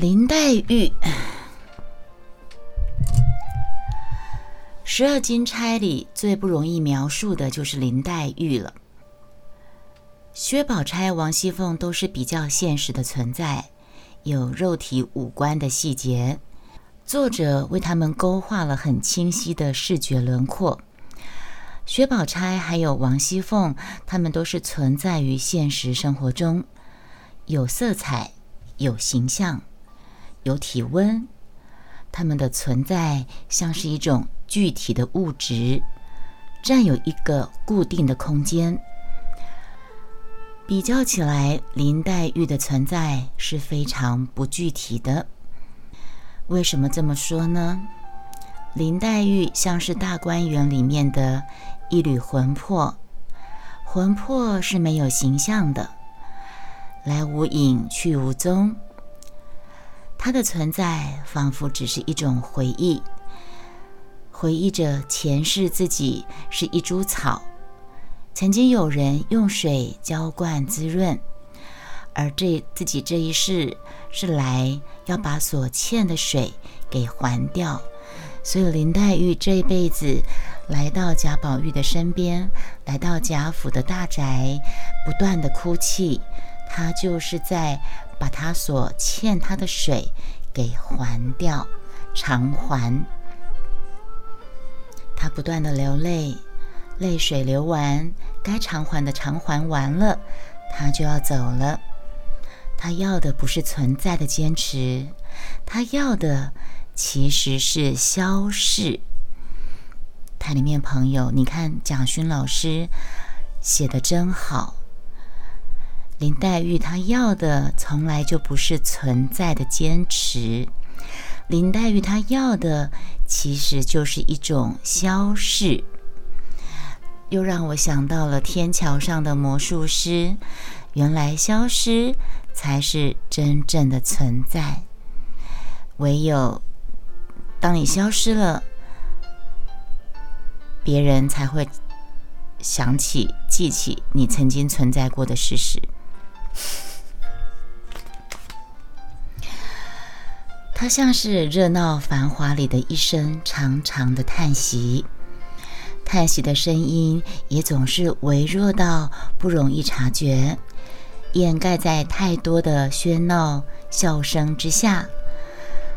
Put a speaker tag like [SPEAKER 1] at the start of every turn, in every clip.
[SPEAKER 1] 林黛玉，《十二金钗》里最不容易描述的就是林黛玉了。薛宝钗、王熙凤都是比较现实的存在，有肉体五官的细节，作者为他们勾画了很清晰的视觉轮廓。薛宝钗还有王熙凤，他们都是存在于现实生活中，有色彩，有形象。有体温，它们的存在像是一种具体的物质，占有一个固定的空间。比较起来，林黛玉的存在是非常不具体的。为什么这么说呢？林黛玉像是大观园里面的一缕魂魄，魂魄是没有形象的，来无影去无踪。它的存在仿佛只是一种回忆，回忆着前世自己是一株草，曾经有人用水浇灌滋润，而这自己这一世是来要把所欠的水给还掉，所以林黛玉这一辈子来到贾宝玉的身边，来到贾府的大宅，不断的哭泣，她就是在。把他所欠他的水给还掉，偿还。他不断的流泪，泪水流完，该偿还的偿还完了，他就要走了。他要的不是存在的坚持，他要的其实是消逝。台里面朋友，你看蒋勋老师写的真好。林黛玉她要的从来就不是存在的坚持，林黛玉她要的其实就是一种消逝，又让我想到了天桥上的魔术师，原来消失才是真正的存在，唯有当你消失了，别人才会想起、记起你曾经存在过的事实。它像是热闹繁华里的一声长长的叹息，叹息的声音也总是微弱到不容易察觉，掩盖在太多的喧闹笑声之下。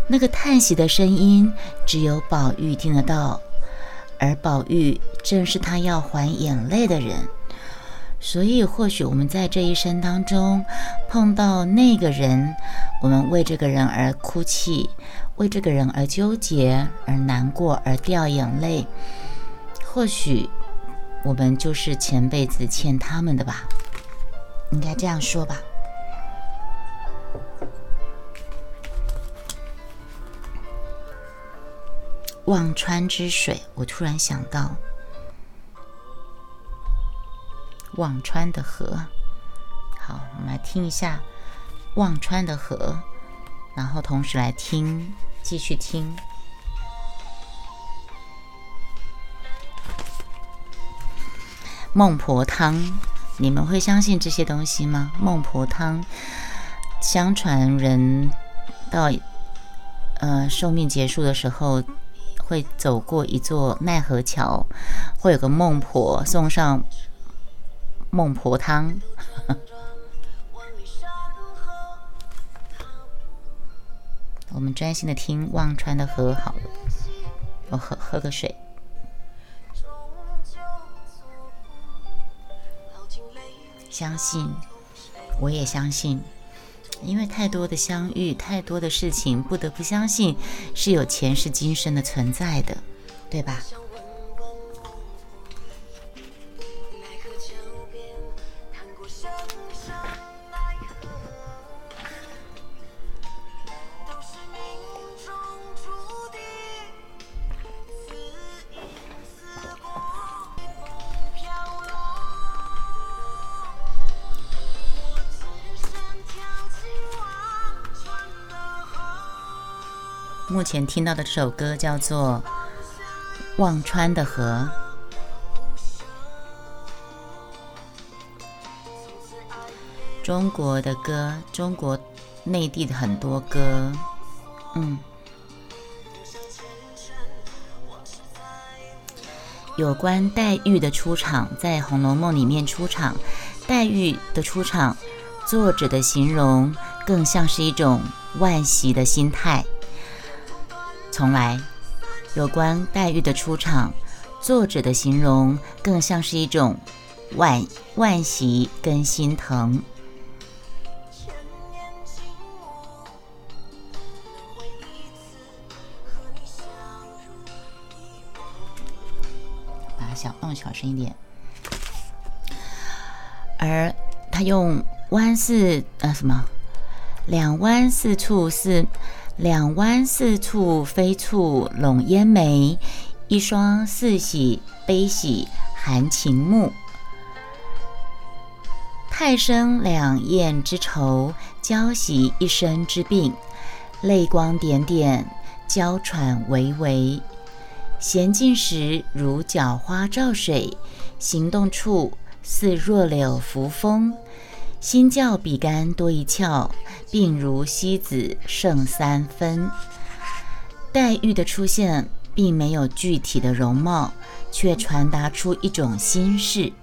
[SPEAKER 1] 那个叹息的声音，只有宝玉听得到，而宝玉正是他要还眼泪的人。所以，或许我们在这一生当中碰到那个人，我们为这个人而哭泣，为这个人而纠结，而难过，而掉眼泪。或许我们就是前辈子欠他们的吧，应该这样说吧。忘川之水，我突然想到。忘川的河，好，我们来听一下忘川的河，然后同时来听，继续听孟婆汤。你们会相信这些东西吗？孟婆汤，相传人到呃寿命结束的时候，会走过一座奈何桥，会有个孟婆送上。孟婆汤，我们专心的听忘川的河好了，我喝喝个水。相信，我也相信，因为太多的相遇，太多的事情，不得不相信是有前世今生的存在的，对吧？目前听到的这首歌叫做《忘川的河》。中国的歌，中国内地的很多歌，嗯，有关黛玉的出场，在《红楼梦》里面出场，黛玉的出场，作者的形容更像是一种惋惜的心态。从来，有关黛玉的出场，作者的形容更像是一种惋惋惜跟心疼。把小弄小声一点，而他用弯四呃什么？两弯四处是两弯四处飞处笼烟眉，一双似喜悲喜含情目，太生两燕之愁，娇喜一生之病，泪光点点，娇喘微微。闲静时如角花照水，行动处似弱柳扶风。心较比干多一窍，病如西子胜三分。黛玉的出现并没有具体的容貌，却传达出一种心事。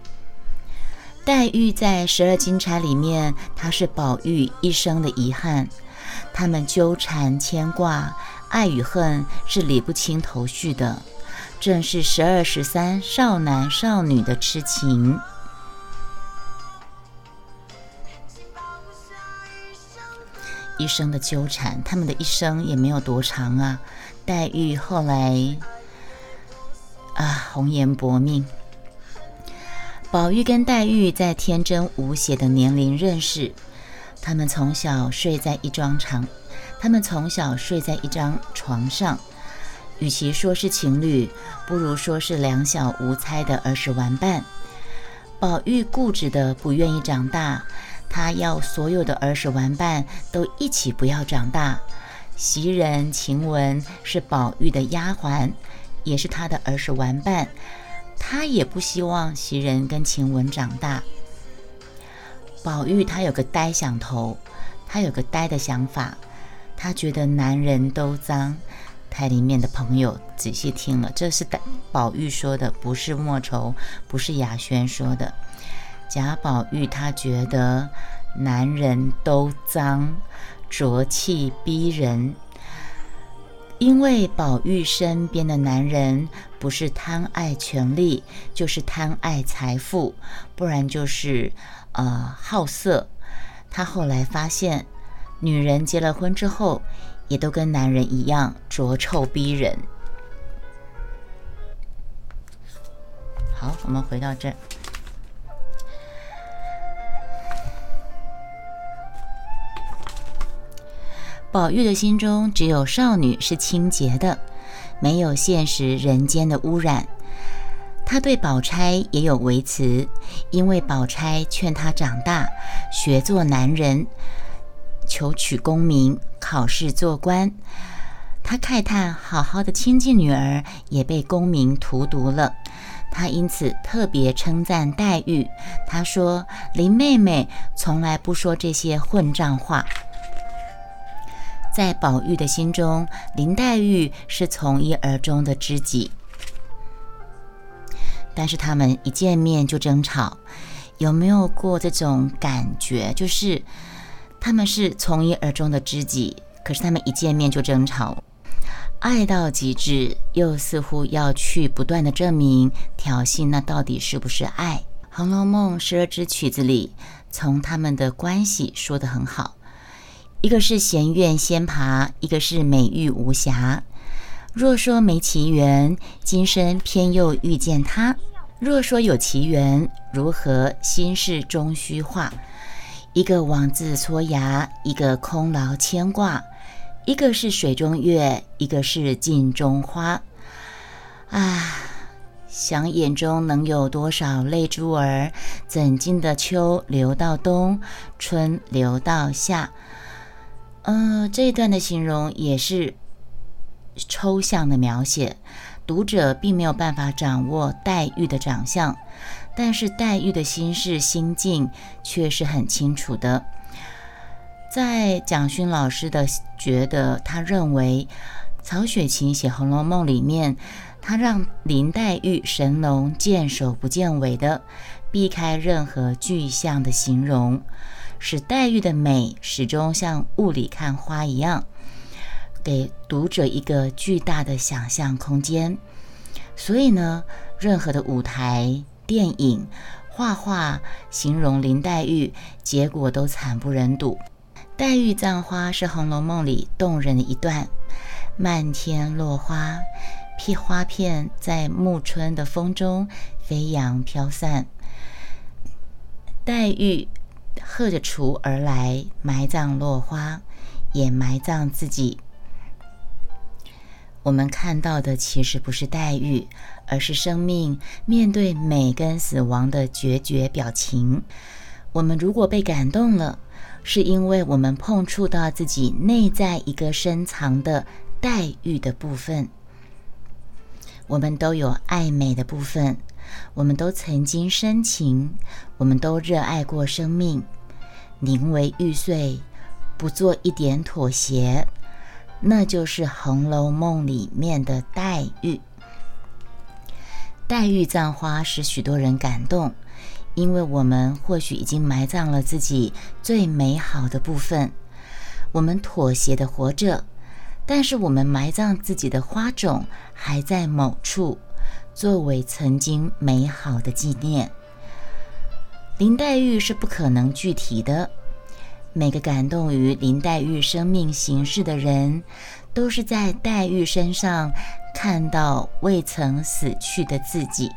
[SPEAKER 1] 黛玉在十二金钗里面，她是宝玉一生的遗憾，他们纠缠牵挂。爱与恨是理不清头绪的，正是十二十三少男少女的痴情。一生的纠缠，他们的一生也没有多长啊。黛玉后来啊，红颜薄命。宝玉跟黛玉在天真无邪的年龄认识，他们从小睡在一张床。他们从小睡在一张床上，与其说是情侣，不如说是两小无猜的儿时玩伴。宝玉固执的不愿意长大，他要所有的儿时玩伴都一起不要长大。袭人、晴雯是宝玉的丫鬟，也是他的儿时玩伴，他也不希望袭人跟晴雯长大。宝玉他有个呆想头，他有个呆的想法。他觉得男人都脏，台里面的朋友仔细听了，这是宝玉说的，不是莫愁，不是雅轩说的。贾宝玉他觉得男人都脏，浊气逼人。因为宝玉身边的男人不是贪爱权力，就是贪爱财富，不然就是呃好色。他后来发现。女人结了婚之后，也都跟男人一样浊臭逼人。好，我们回到这。宝玉的心中只有少女是清洁的，没有现实人间的污染。他对宝钗也有维持，因为宝钗劝他长大，学做男人。求取功名，考试做官。他慨叹：好好的亲近女儿，也被功名荼毒了。他因此特别称赞黛玉。他说：“林妹妹从来不说这些混账话。”在宝玉的心中，林黛玉是从一而终的知己。但是他们一见面就争吵，有没有过这种感觉？就是。他们是从一而终的知己，可是他们一见面就争吵，爱到极致，又似乎要去不断的证明挑衅，那到底是不是爱？《红楼梦》十二支曲子里，从他们的关系说得很好，一个是闲院仙爬，一个是美玉无瑕。若说没奇缘，今生偏又遇见他；若说有奇缘，如何心事终虚化？一个枉自搓牙，一个空劳牵挂，一个是水中月，一个是镜中花。啊，想眼中能有多少泪珠儿？怎经得秋流到冬，春流到夏？嗯，这一段的形容也是抽象的描写，读者并没有办法掌握黛玉的长相。但是黛玉的心事心境却是很清楚的。在蒋勋老师的觉得，他认为曹雪芹写《红楼梦》里面，他让林黛玉神龙见首不见尾的，避开任何具象的形容，使黛玉的美始终像雾里看花一样。给读者一个巨大的想象空间，所以呢，任何的舞台、电影、画画形容林黛玉，结果都惨不忍睹。黛玉葬花是《红楼梦》里动人的一段，漫天落花，片花片在暮春的风中飞扬飘散。黛玉喝着雏而来，埋葬落花，也埋葬自己。我们看到的其实不是黛玉，而是生命面对美跟死亡的决绝表情。我们如果被感动了，是因为我们碰触到自己内在一个深藏的黛玉的部分。我们都有爱美的部分，我们都曾经深情，我们都热爱过生命。宁为玉碎，不做一点妥协。那就是《红楼梦》里面的黛玉。黛玉葬花使许多人感动，因为我们或许已经埋葬了自己最美好的部分，我们妥协的活着，但是我们埋葬自己的花种还在某处，作为曾经美好的纪念。林黛玉是不可能具体的。每个感动于林黛玉生命形式的人，都是在黛玉身上看到未曾死去的自己。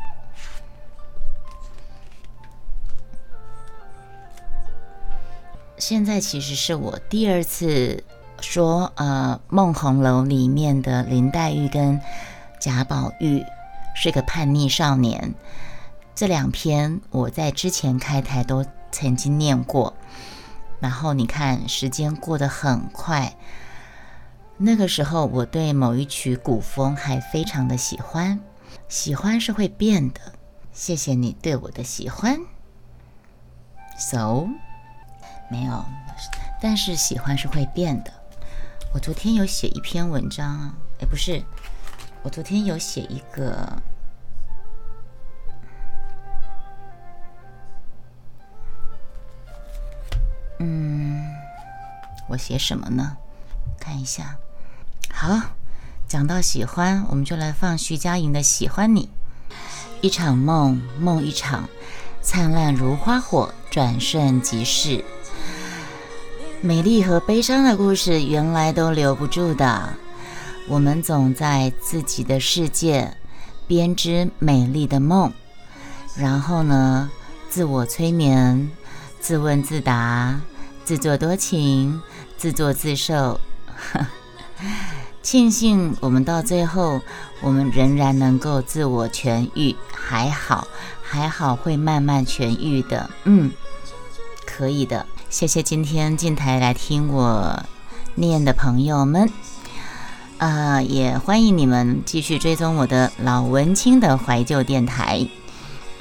[SPEAKER 1] 现在其实是我第二次说，呃，《梦红楼》里面的林黛玉跟贾宝玉是个叛逆少年。这两篇我在之前开台都曾经念过。然后你看，时间过得很快。那个时候，我对某一曲古风还非常的喜欢。喜欢是会变的。谢谢你对我的喜欢。So，没有，但是喜欢是会变的。我昨天有写一篇文章，哎，不是，我昨天有写一个。嗯，我写什么呢？看一下。好，讲到喜欢，我们就来放徐佳莹的《喜欢你》。一场梦，梦一场，灿烂如花火，转瞬即逝。美丽和悲伤的故事，原来都留不住的。我们总在自己的世界编织美丽的梦，然后呢，自我催眠。自问自答，自作多情，自作自受。庆幸我们到最后，我们仍然能够自我痊愈，还好，还好会慢慢痊愈的。嗯，可以的。谢谢今天进台来听我念的朋友们，啊，也欢迎你们继续追踪我的老文青的怀旧电台。